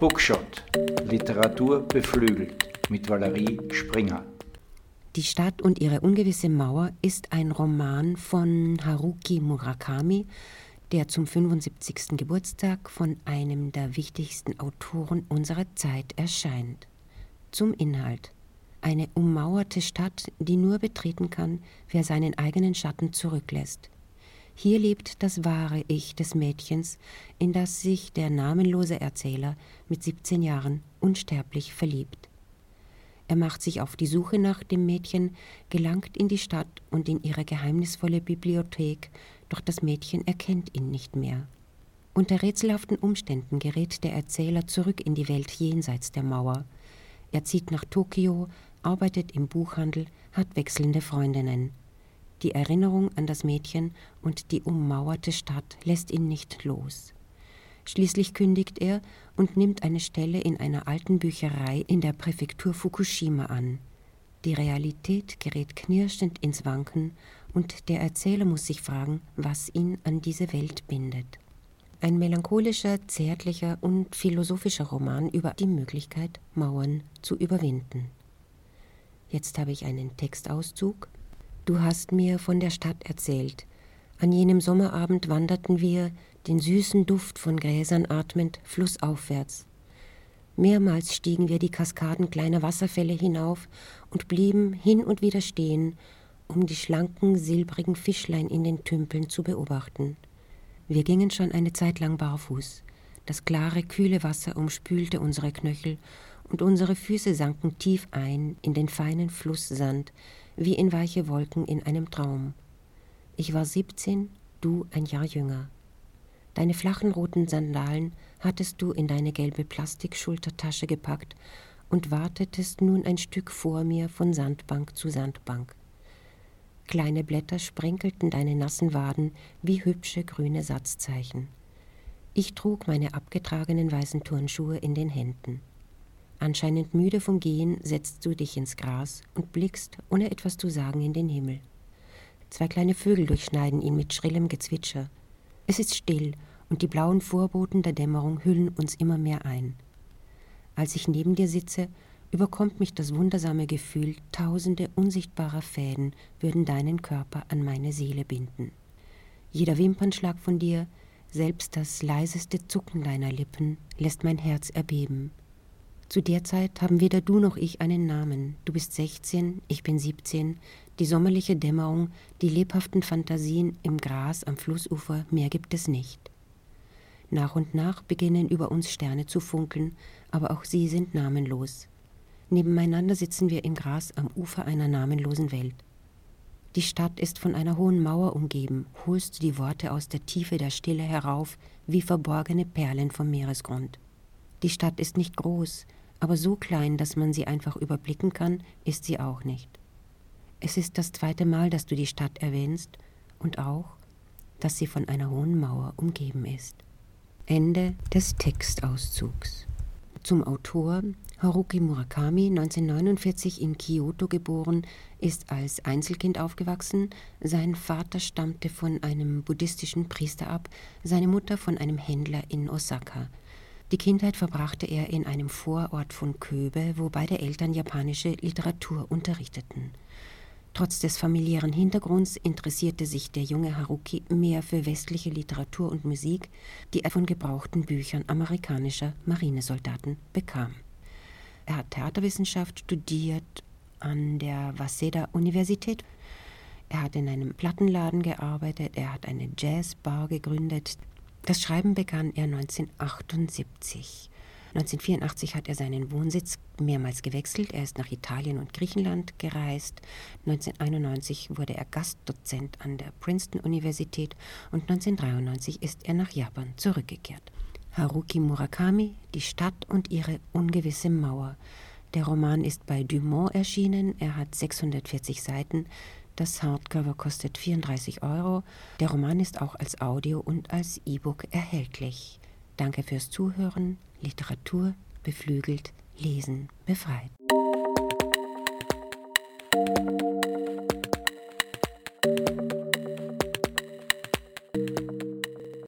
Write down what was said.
Bookshot. Literatur beflügelt mit Valerie Springer. Die Stadt und ihre ungewisse Mauer ist ein Roman von Haruki Murakami, der zum 75. Geburtstag von einem der wichtigsten Autoren unserer Zeit erscheint. Zum Inhalt. Eine ummauerte Stadt, die nur betreten kann, wer seinen eigenen Schatten zurücklässt. Hier lebt das wahre Ich des Mädchens, in das sich der namenlose Erzähler mit 17 Jahren unsterblich verliebt. Er macht sich auf die Suche nach dem Mädchen, gelangt in die Stadt und in ihre geheimnisvolle Bibliothek, doch das Mädchen erkennt ihn nicht mehr. Unter rätselhaften Umständen gerät der Erzähler zurück in die Welt jenseits der Mauer. Er zieht nach Tokio, arbeitet im Buchhandel, hat wechselnde Freundinnen. Die Erinnerung an das Mädchen und die ummauerte Stadt lässt ihn nicht los. Schließlich kündigt er und nimmt eine Stelle in einer alten Bücherei in der Präfektur Fukushima an. Die Realität gerät knirschend ins Wanken und der Erzähler muss sich fragen, was ihn an diese Welt bindet. Ein melancholischer, zärtlicher und philosophischer Roman über die Möglichkeit, Mauern zu überwinden. Jetzt habe ich einen Textauszug. Du hast mir von der Stadt erzählt. An jenem Sommerabend wanderten wir den süßen Duft von Gräsern atmend flussaufwärts. Mehrmals stiegen wir die Kaskaden kleiner Wasserfälle hinauf und blieben hin und wieder stehen, um die schlanken, silbrigen Fischlein in den Tümpeln zu beobachten. Wir gingen schon eine Zeit lang barfuß. Das klare, kühle Wasser umspülte unsere Knöchel und unsere Füße sanken tief ein in den feinen Flusssand, wie in weiche Wolken in einem Traum. Ich war siebzehn, du ein Jahr jünger. Deine flachen roten Sandalen hattest du in deine gelbe Plastikschultertasche gepackt und wartetest nun ein Stück vor mir von Sandbank zu Sandbank. Kleine Blätter sprenkelten deine nassen Waden wie hübsche grüne Satzzeichen. Ich trug meine abgetragenen weißen Turnschuhe in den Händen. Anscheinend müde vom Gehen setzt du dich ins Gras und blickst, ohne etwas zu sagen, in den Himmel. Zwei kleine Vögel durchschneiden ihn mit schrillem Gezwitscher. Es ist still und die blauen Vorboten der Dämmerung hüllen uns immer mehr ein. Als ich neben dir sitze, überkommt mich das wundersame Gefühl, tausende unsichtbarer Fäden würden deinen Körper an meine Seele binden. Jeder Wimpernschlag von dir, selbst das leiseste Zucken deiner Lippen, lässt mein Herz erbeben. Zu der Zeit haben weder du noch ich einen Namen. Du bist 16, ich bin 17, die sommerliche Dämmerung, die lebhaften Fantasien im Gras am Flussufer, mehr gibt es nicht. Nach und nach beginnen über uns Sterne zu funkeln, aber auch sie sind namenlos. Nebeneinander sitzen wir im Gras am Ufer einer namenlosen Welt. Die Stadt ist von einer hohen Mauer umgeben, holst du die Worte aus der Tiefe der Stille herauf, wie verborgene Perlen vom Meeresgrund. Die Stadt ist nicht groß, aber so klein, dass man sie einfach überblicken kann, ist sie auch nicht. Es ist das zweite Mal, dass du die Stadt erwähnst und auch, dass sie von einer hohen Mauer umgeben ist. Ende des Textauszugs. Zum Autor Haruki Murakami, 1949 in Kyoto geboren, ist als Einzelkind aufgewachsen. Sein Vater stammte von einem buddhistischen Priester ab, seine Mutter von einem Händler in Osaka. Die Kindheit verbrachte er in einem Vorort von Köbe, wo beide Eltern japanische Literatur unterrichteten. Trotz des familiären Hintergrunds interessierte sich der junge Haruki mehr für westliche Literatur und Musik, die er von gebrauchten Büchern amerikanischer Marinesoldaten bekam. Er hat Theaterwissenschaft studiert an der Waseda-Universität. Er hat in einem Plattenladen gearbeitet, er hat eine Jazzbar gegründet. Das Schreiben begann er 1978. 1984 hat er seinen Wohnsitz mehrmals gewechselt. Er ist nach Italien und Griechenland gereist. 1991 wurde er Gastdozent an der Princeton-Universität und 1993 ist er nach Japan zurückgekehrt. Haruki Murakami, Die Stadt und ihre ungewisse Mauer. Der Roman ist bei Dumont erschienen. Er hat 640 Seiten. Das Hardcover kostet 34 Euro. Der Roman ist auch als Audio und als E-Book erhältlich. Danke fürs Zuhören. Literatur beflügelt, Lesen befreit.